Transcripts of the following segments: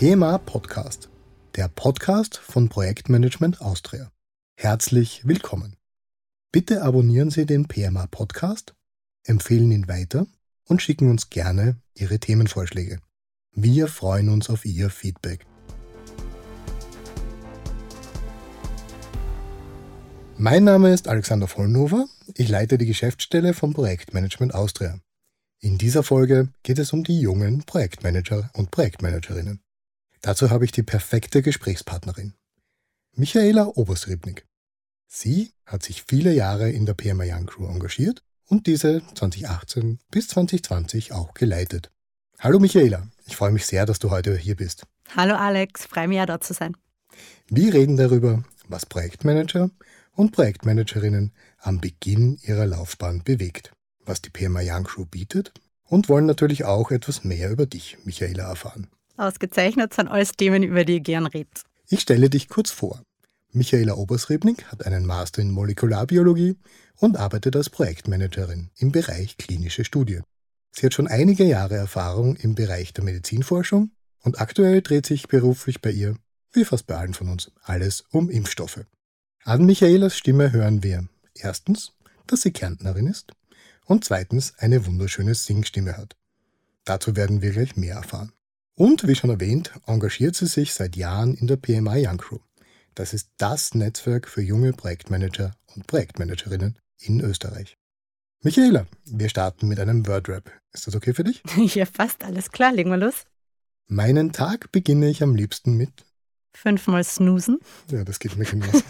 PMA Podcast, der Podcast von Projektmanagement Austria. Herzlich willkommen. Bitte abonnieren Sie den PMA Podcast, empfehlen ihn weiter und schicken uns gerne Ihre Themenvorschläge. Wir freuen uns auf Ihr Feedback. Mein Name ist Alexander Vollnover. Ich leite die Geschäftsstelle vom Projektmanagement Austria. In dieser Folge geht es um die jungen Projektmanager und Projektmanagerinnen. Dazu habe ich die perfekte Gesprächspartnerin. Michaela Oberstrebnik. Sie hat sich viele Jahre in der PMA Young Crew engagiert und diese 2018 bis 2020 auch geleitet. Hallo Michaela, ich freue mich sehr, dass du heute hier bist. Hallo Alex, freue mich ja da zu sein. Wir reden darüber, was Projektmanager und Projektmanagerinnen am Beginn ihrer Laufbahn bewegt was die PMA Young Crew bietet und wollen natürlich auch etwas mehr über dich, Michaela, erfahren. Ausgezeichnet sind alles Themen, über die ich gern rede. Ich stelle dich kurz vor. Michaela Obersrebnik hat einen Master in Molekularbiologie und arbeitet als Projektmanagerin im Bereich klinische Studie. Sie hat schon einige Jahre Erfahrung im Bereich der Medizinforschung und aktuell dreht sich beruflich bei ihr, wie fast bei allen von uns, alles um Impfstoffe. An Michaelas Stimme hören wir erstens, dass sie Kärntnerin ist, und zweitens eine wunderschöne Singstimme hat. Dazu werden wir gleich mehr erfahren. Und wie schon erwähnt, engagiert sie sich seit Jahren in der PMI Young Crew. Das ist das Netzwerk für junge Projektmanager und Projektmanagerinnen in Österreich. Michaela, wir starten mit einem Wordrap. Ist das okay für dich? Ja, fast alles klar. Legen wir los. Meinen Tag beginne ich am liebsten mit fünfmal snoosen. Ja, das geht mir genauso.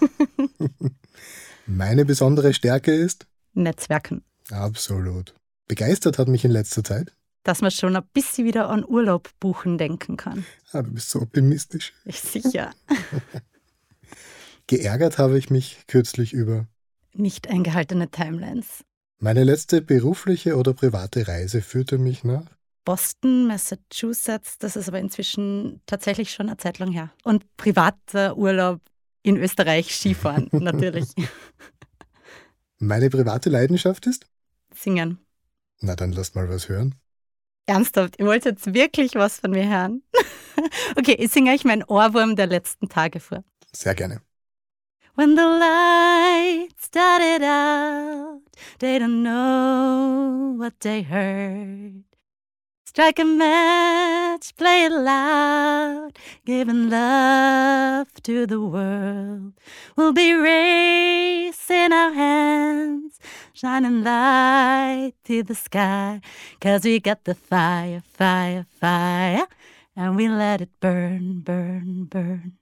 Meine besondere Stärke ist Netzwerken. Absolut. Begeistert hat mich in letzter Zeit. Dass man schon ein bisschen wieder an Urlaub buchen denken kann. Ah, du bist so optimistisch. Ich sicher. Geärgert habe ich mich kürzlich über nicht eingehaltene Timelines. Meine letzte berufliche oder private Reise führte mich nach Boston, Massachusetts. Das ist aber inzwischen tatsächlich schon eine Zeit lang her. Und privater Urlaub in Österreich, Skifahren natürlich. Meine private Leidenschaft ist? Singen. Na, dann lass mal was hören. Ernsthaft, ihr wollt jetzt wirklich was von mir hören? okay, ich singe euch meinen Ohrwurm der letzten Tage vor. Sehr gerne. When the lights started out, they don't know what they heard. Strike a match, play it loud, giving love to the world. We'll be raising our hands, shining light to the sky, cause we got the fire, fire, fire, and we let it burn, burn, burn.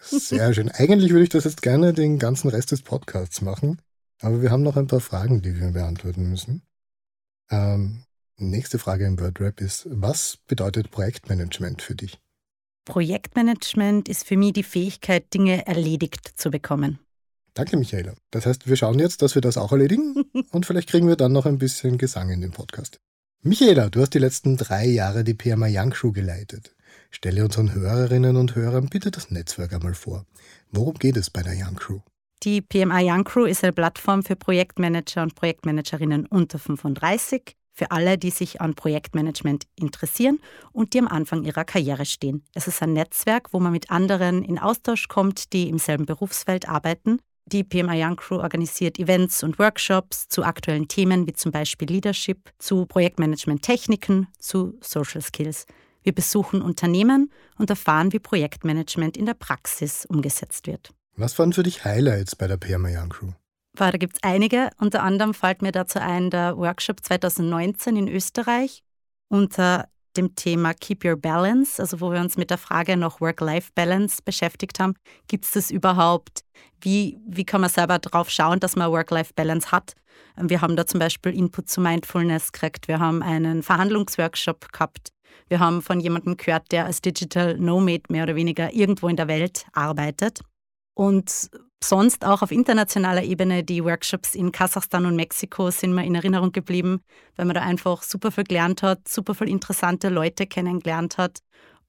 Sehr schön. Eigentlich würde ich das jetzt gerne den ganzen Rest des Podcasts machen, aber wir haben noch ein paar Fragen, die wir beantworten müssen. Ähm, Nächste Frage im WordRap ist, was bedeutet Projektmanagement für dich? Projektmanagement ist für mich die Fähigkeit, Dinge erledigt zu bekommen. Danke, Michaela. Das heißt, wir schauen jetzt, dass wir das auch erledigen und vielleicht kriegen wir dann noch ein bisschen Gesang in den Podcast. Michaela, du hast die letzten drei Jahre die PMA Young Crew geleitet. Stelle unseren Hörerinnen und Hörern bitte das Netzwerk einmal vor. Worum geht es bei der Young Crew? Die PMA Young Crew ist eine Plattform für Projektmanager und Projektmanagerinnen unter 35 für alle, die sich an Projektmanagement interessieren und die am Anfang ihrer Karriere stehen. Es ist ein Netzwerk, wo man mit anderen in Austausch kommt, die im selben Berufsfeld arbeiten. Die PMI Young Crew organisiert Events und Workshops zu aktuellen Themen wie zum Beispiel Leadership, zu Projektmanagement-Techniken, zu Social Skills. Wir besuchen Unternehmen und erfahren, wie Projektmanagement in der Praxis umgesetzt wird. Was waren für dich Highlights bei der PMI Young Crew? Da gibt es einige. Unter anderem fällt mir dazu ein der Workshop 2019 in Österreich unter dem Thema Keep Your Balance, also wo wir uns mit der Frage nach Work-Life-Balance beschäftigt haben. Gibt es das überhaupt? Wie, wie kann man selber darauf schauen, dass man Work-Life-Balance hat? Wir haben da zum Beispiel Input zu Mindfulness gekriegt. Wir haben einen Verhandlungsworkshop gehabt. Wir haben von jemandem gehört, der als Digital Nomad mehr oder weniger irgendwo in der Welt arbeitet. Und sonst auch auf internationaler Ebene die Workshops in Kasachstan und Mexiko sind mir in Erinnerung geblieben, weil man da einfach super viel gelernt hat, super viel interessante Leute kennengelernt hat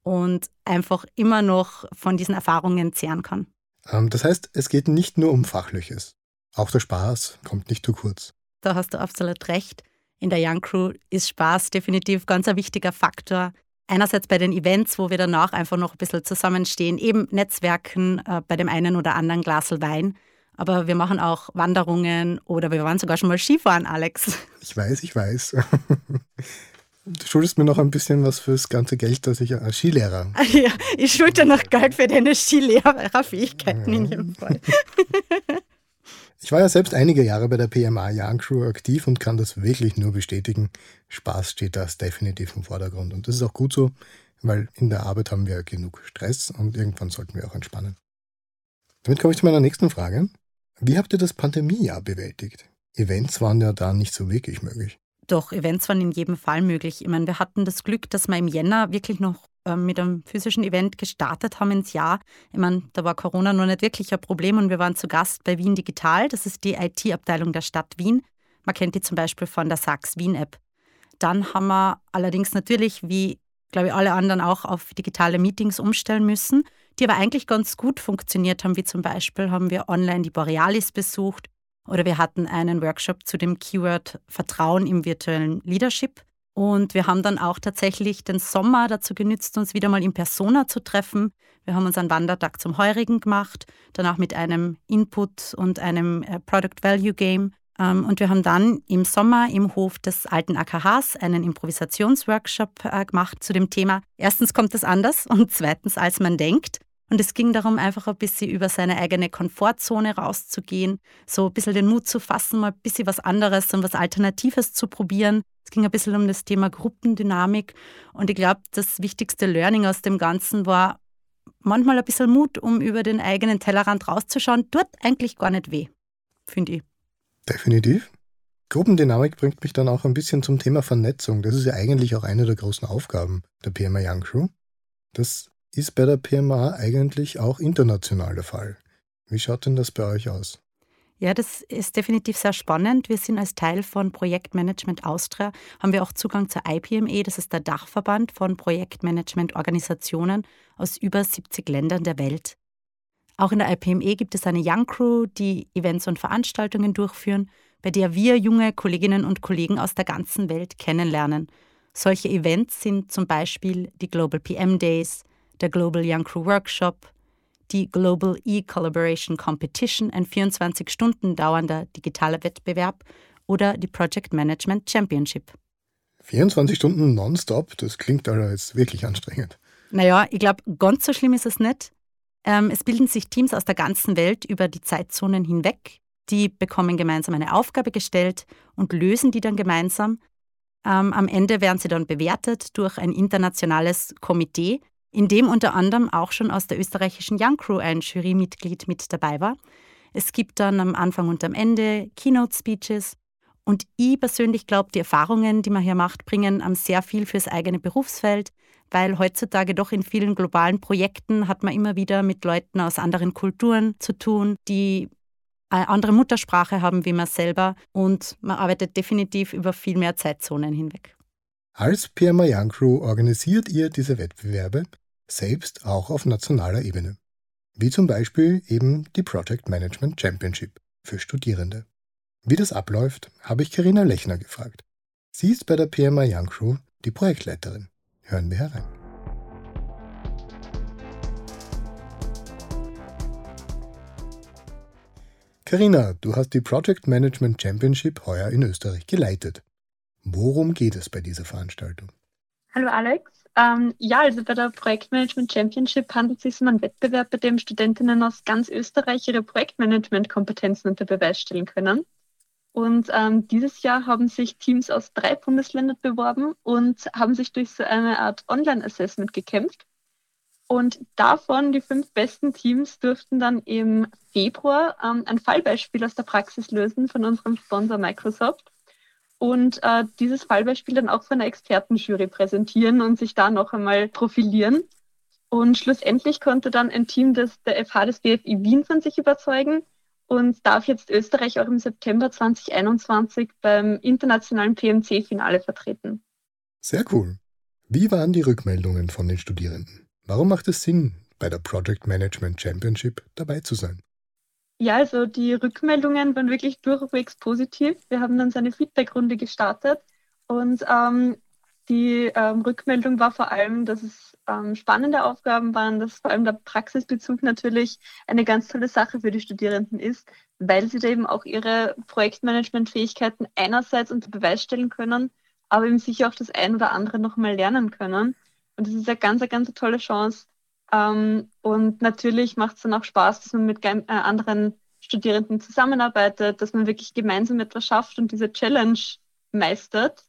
und einfach immer noch von diesen Erfahrungen zehren kann. Ähm, das heißt, es geht nicht nur um Fachliches. Auch der Spaß kommt nicht zu kurz. Da hast du absolut recht. In der Young Crew ist Spaß definitiv ganz ein wichtiger Faktor. Einerseits bei den Events, wo wir danach einfach noch ein bisschen zusammenstehen, eben Netzwerken äh, bei dem einen oder anderen Glasel Wein. Aber wir machen auch Wanderungen oder wir waren sogar schon mal Skifahren, Alex. Ich weiß, ich weiß. Du schuldest mir noch ein bisschen was fürs ganze Geld, das ich als Skilehrer. Ja, ich schulde noch Geld für deine Skilehrerfähigkeiten ja. in jedem Fall. Ich war ja selbst einige Jahre bei der PMA Young Crew aktiv und kann das wirklich nur bestätigen. Spaß steht das definitiv im Vordergrund. Und das ist auch gut so, weil in der Arbeit haben wir genug Stress und irgendwann sollten wir auch entspannen. Damit komme ich zu meiner nächsten Frage. Wie habt ihr das Pandemiejahr bewältigt? Events waren ja da nicht so wirklich möglich. Doch, Events waren in jedem Fall möglich. Ich meine, wir hatten das Glück, dass wir im Jänner wirklich noch mit einem physischen Event gestartet haben ins Jahr. Ich meine, da war Corona noch nicht wirklich ein Problem und wir waren zu Gast bei Wien Digital. Das ist die IT-Abteilung der Stadt Wien. Man kennt die zum Beispiel von der Sachs Wien App. Dann haben wir allerdings natürlich, wie glaube ich alle anderen auch, auf digitale Meetings umstellen müssen, die aber eigentlich ganz gut funktioniert haben. Wie zum Beispiel haben wir online die Borealis besucht oder wir hatten einen Workshop zu dem Keyword Vertrauen im virtuellen Leadership. Und wir haben dann auch tatsächlich den Sommer dazu genützt, uns wieder mal in Persona zu treffen. Wir haben uns einen Wandertag zum Heurigen gemacht, danach mit einem Input und einem äh, Product Value Game. Ähm, und wir haben dann im Sommer im Hof des alten AKHs einen Improvisationsworkshop äh, gemacht zu dem Thema. Erstens kommt es anders und zweitens, als man denkt. Und es ging darum, einfach ein bisschen über seine eigene Komfortzone rauszugehen, so ein bisschen den Mut zu fassen, mal ein bisschen was anderes und was Alternatives zu probieren. Es ging ein bisschen um das Thema Gruppendynamik. Und ich glaube, das wichtigste Learning aus dem Ganzen war manchmal ein bisschen Mut, um über den eigenen Tellerrand rauszuschauen, tut eigentlich gar nicht weh, finde ich. Definitiv. Gruppendynamik bringt mich dann auch ein bisschen zum Thema Vernetzung. Das ist ja eigentlich auch eine der großen Aufgaben der PMA Young Crew. Das ist bei der PMA eigentlich auch international der Fall. Wie schaut denn das bei euch aus? Ja, das ist definitiv sehr spannend. Wir sind als Teil von Projektmanagement Austria, haben wir auch Zugang zur IPME, das ist der Dachverband von Projektmanagementorganisationen aus über 70 Ländern der Welt. Auch in der IPME gibt es eine Young Crew, die Events und Veranstaltungen durchführen, bei der wir junge Kolleginnen und Kollegen aus der ganzen Welt kennenlernen. Solche Events sind zum Beispiel die Global PM Days, der Global Young Crew Workshop, die Global E-Collaboration Competition, ein 24 Stunden dauernder digitaler Wettbewerb oder die Project Management Championship. 24 Stunden nonstop, das klingt also jetzt wirklich anstrengend. Naja, ich glaube, ganz so schlimm ist es nicht. Ähm, es bilden sich Teams aus der ganzen Welt über die Zeitzonen hinweg. Die bekommen gemeinsam eine Aufgabe gestellt und lösen die dann gemeinsam. Ähm, am Ende werden sie dann bewertet durch ein internationales Komitee, in dem unter anderem auch schon aus der österreichischen Young Crew ein Jurymitglied mit dabei war. Es gibt dann am Anfang und am Ende Keynote-Speeches. Und ich persönlich glaube, die Erfahrungen, die man hier macht, bringen am sehr viel fürs eigene Berufsfeld, weil heutzutage doch in vielen globalen Projekten hat man immer wieder mit Leuten aus anderen Kulturen zu tun, die eine andere Muttersprache haben wie man selber und man arbeitet definitiv über viel mehr Zeitzonen hinweg. Als PMA Young Crew organisiert ihr diese Wettbewerbe selbst auch auf nationaler Ebene. Wie zum Beispiel eben die Project Management Championship für Studierende. Wie das abläuft, habe ich Karina Lechner gefragt. Sie ist bei der PMA Young Crew die Projektleiterin. Hören wir herein. Karina, du hast die Project Management Championship heuer in Österreich geleitet. Worum geht es bei dieser Veranstaltung? Hallo Alex. Ähm, ja, also bei der Projektmanagement Championship handelt es sich um einen Wettbewerb, bei dem Studentinnen aus ganz Österreich ihre Projektmanagement-Kompetenzen unter Beweis stellen können. Und ähm, dieses Jahr haben sich Teams aus drei Bundesländern beworben und haben sich durch so eine Art Online-Assessment gekämpft. Und davon, die fünf besten Teams, durften dann im Februar ähm, ein Fallbeispiel aus der Praxis lösen von unserem Sponsor Microsoft und äh, dieses Fallbeispiel dann auch von einer Expertenjury präsentieren und sich da noch einmal profilieren. Und schlussendlich konnte dann ein Team des, der FH des BFI Wien von sich überzeugen und darf jetzt Österreich auch im September 2021 beim internationalen PMC-Finale vertreten. Sehr cool. Wie waren die Rückmeldungen von den Studierenden? Warum macht es Sinn, bei der Project Management Championship dabei zu sein? Ja, also die Rückmeldungen waren wirklich durchwegs positiv. Wir haben dann so eine Feedbackrunde gestartet und ähm, Die ähm, Rückmeldung war vor allem, dass es ähm, spannende Aufgaben waren, dass vor allem der Praxisbezug natürlich eine ganz tolle Sache für die Studierenden ist, weil sie da eben auch ihre Projektmanagement-Fähigkeiten einerseits unter Beweis stellen können, aber eben sicher auch das ein oder andere nochmal lernen können. Und das ist eine ganz, eine ganz tolle Chance. Ähm, und natürlich macht es dann auch Spaß, dass man mit äh, anderen Studierenden zusammenarbeitet, dass man wirklich gemeinsam etwas schafft und diese Challenge meistert.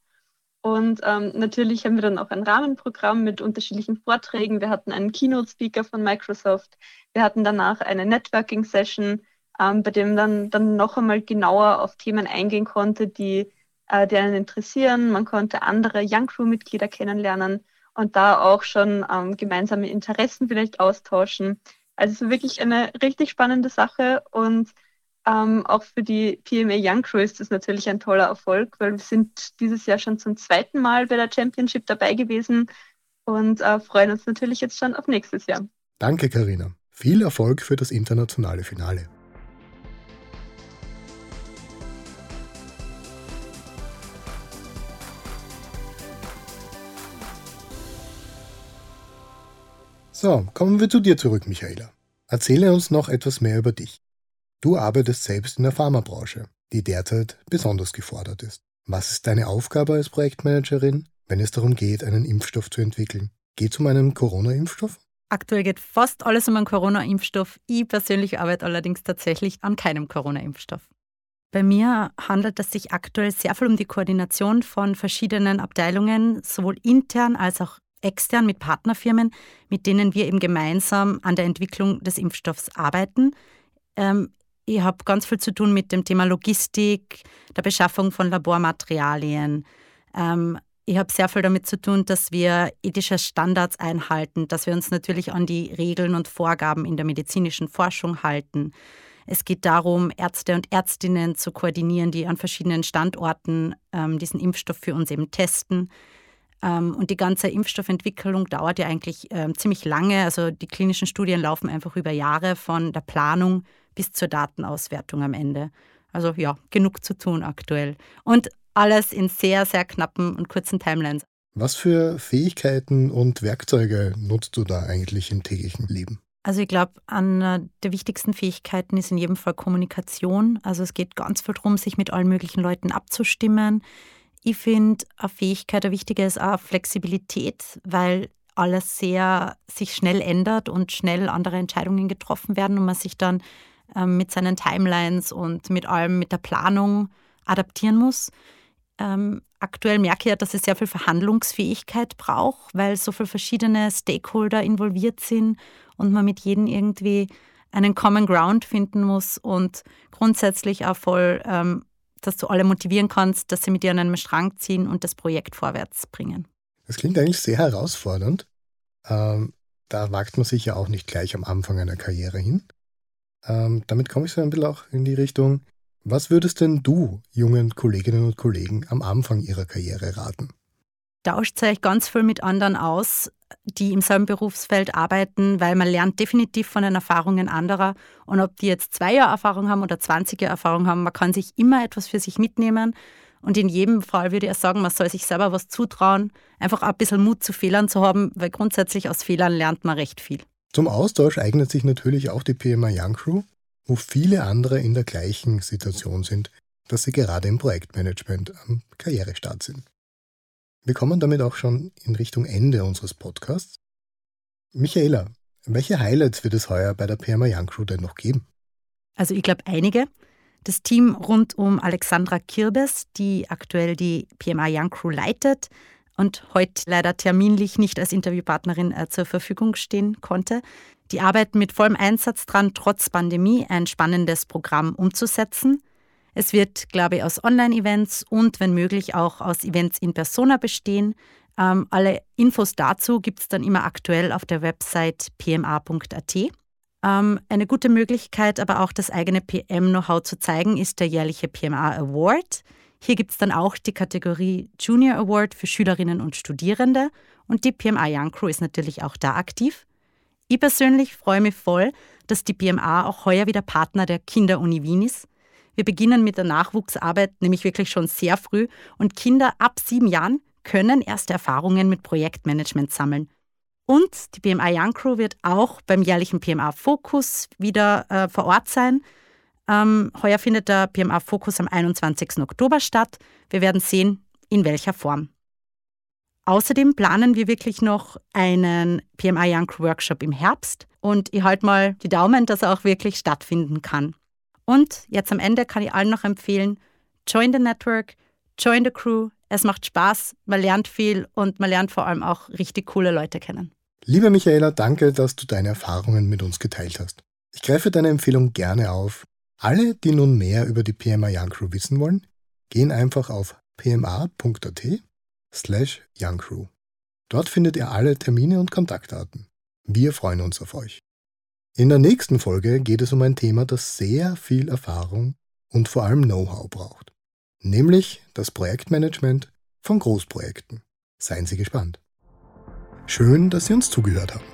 Und ähm, natürlich haben wir dann auch ein Rahmenprogramm mit unterschiedlichen Vorträgen. Wir hatten einen Keynote-Speaker von Microsoft. Wir hatten danach eine Networking-Session, ähm, bei dem dann, dann noch einmal genauer auf Themen eingehen konnte, die, äh, die einen interessieren. Man konnte andere Young Crew-Mitglieder kennenlernen und da auch schon ähm, gemeinsame Interessen vielleicht austauschen. Also es war wirklich eine richtig spannende Sache und ähm, auch für die PMA Young Crew ist das natürlich ein toller Erfolg, weil wir sind dieses Jahr schon zum zweiten Mal bei der Championship dabei gewesen und äh, freuen uns natürlich jetzt schon auf nächstes Jahr. Danke, Karina. Viel Erfolg für das internationale Finale. So, kommen wir zu dir zurück, Michaela. Erzähle uns noch etwas mehr über dich. Du arbeitest selbst in der Pharmabranche, die derzeit besonders gefordert ist. Was ist deine Aufgabe als Projektmanagerin, wenn es darum geht, einen Impfstoff zu entwickeln? Geht es um einen Corona-Impfstoff? Aktuell geht fast alles um einen Corona-Impfstoff. Ich persönlich arbeite allerdings tatsächlich an keinem Corona-Impfstoff. Bei mir handelt es sich aktuell sehr viel um die Koordination von verschiedenen Abteilungen, sowohl intern als auch extern mit Partnerfirmen, mit denen wir eben gemeinsam an der Entwicklung des Impfstoffs arbeiten. Ähm, ich habe ganz viel zu tun mit dem Thema Logistik, der Beschaffung von Labormaterialien. Ähm, ich habe sehr viel damit zu tun, dass wir ethische Standards einhalten, dass wir uns natürlich an die Regeln und Vorgaben in der medizinischen Forschung halten. Es geht darum, Ärzte und Ärztinnen zu koordinieren, die an verschiedenen Standorten ähm, diesen Impfstoff für uns eben testen. Ähm, und die ganze Impfstoffentwicklung dauert ja eigentlich ähm, ziemlich lange. Also die klinischen Studien laufen einfach über Jahre von der Planung bis zur Datenauswertung am Ende. Also ja, genug zu tun aktuell. Und alles in sehr, sehr knappen und kurzen Timelines. Was für Fähigkeiten und Werkzeuge nutzt du da eigentlich im täglichen Leben? Also ich glaube, eine der wichtigsten Fähigkeiten ist in jedem Fall Kommunikation. Also es geht ganz viel darum, sich mit allen möglichen Leuten abzustimmen. Ich finde, eine Fähigkeit, eine wichtige ist auch Flexibilität, weil alles sehr sich schnell ändert und schnell andere Entscheidungen getroffen werden und man sich dann ähm, mit seinen Timelines und mit allem, mit der Planung adaptieren muss. Ähm, aktuell merke ich ja, dass es sehr viel Verhandlungsfähigkeit braucht, weil so viele verschiedene Stakeholder involviert sind und man mit jedem irgendwie einen Common Ground finden muss und grundsätzlich auch voll ähm, dass du alle motivieren kannst, dass sie mit dir an einem Strang ziehen und das Projekt vorwärts bringen. Das klingt eigentlich sehr herausfordernd. Ähm, da wagt man sich ja auch nicht gleich am Anfang einer Karriere hin. Ähm, damit komme ich so ein bisschen auch in die Richtung, was würdest denn du jungen Kolleginnen und Kollegen am Anfang ihrer Karriere raten? Tauscht euch ganz viel mit anderen aus, die im selben Berufsfeld arbeiten, weil man lernt definitiv von den Erfahrungen anderer. Und ob die jetzt zwei Jahre Erfahrung haben oder 20 Jahre Erfahrung haben, man kann sich immer etwas für sich mitnehmen. Und in jedem Fall würde ich sagen, man soll sich selber was zutrauen, einfach ein bisschen Mut zu Fehlern zu haben, weil grundsätzlich aus Fehlern lernt man recht viel. Zum Austausch eignet sich natürlich auch die PMA Young Crew, wo viele andere in der gleichen Situation sind, dass sie gerade im Projektmanagement am Karrierestart sind. Wir kommen damit auch schon in Richtung Ende unseres Podcasts. Michaela, welche Highlights wird es heuer bei der PMA Young Crew denn noch geben? Also ich glaube einige. Das Team rund um Alexandra Kirbes, die aktuell die PMA Young Crew leitet und heute leider terminlich nicht als Interviewpartnerin äh, zur Verfügung stehen konnte. Die arbeiten mit vollem Einsatz dran, trotz Pandemie ein spannendes Programm umzusetzen. Es wird, glaube ich, aus Online-Events und, wenn möglich, auch aus Events in Persona bestehen. Ähm, alle Infos dazu gibt es dann immer aktuell auf der Website pma.at. Ähm, eine gute Möglichkeit, aber auch das eigene PM-Know-how zu zeigen, ist der jährliche PMA Award. Hier gibt es dann auch die Kategorie Junior Award für Schülerinnen und Studierende und die PMA Young Crew ist natürlich auch da aktiv. Ich persönlich freue mich voll, dass die PMA auch heuer wieder Partner der Kinderuni Wien ist. Wir beginnen mit der Nachwuchsarbeit nämlich wirklich schon sehr früh und Kinder ab sieben Jahren können erste Erfahrungen mit Projektmanagement sammeln. Und die PMA Young Crew wird auch beim jährlichen PMA Fokus wieder äh, vor Ort sein. Ähm, heuer findet der PMA Fokus am 21. Oktober statt. Wir werden sehen, in welcher Form. Außerdem planen wir wirklich noch einen PMI Young Crew Workshop im Herbst und ich halte mal die Daumen, dass er auch wirklich stattfinden kann. Und jetzt am Ende kann ich allen noch empfehlen, join the network, join the crew. Es macht Spaß, man lernt viel und man lernt vor allem auch richtig coole Leute kennen. Liebe Michaela, danke, dass du deine Erfahrungen mit uns geteilt hast. Ich greife deine Empfehlung gerne auf. Alle, die nun mehr über die PMA Young Crew wissen wollen, gehen einfach auf pma.at slash youngcrew. Dort findet ihr alle Termine und Kontaktdaten. Wir freuen uns auf euch. In der nächsten Folge geht es um ein Thema, das sehr viel Erfahrung und vor allem Know-how braucht, nämlich das Projektmanagement von Großprojekten. Seien Sie gespannt. Schön, dass Sie uns zugehört haben.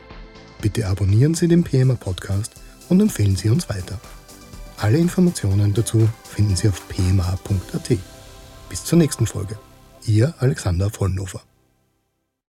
Bitte abonnieren Sie den PMA Podcast und empfehlen Sie uns weiter. Alle Informationen dazu finden Sie auf pma.at. Bis zur nächsten Folge. Ihr Alexander Vollnofer.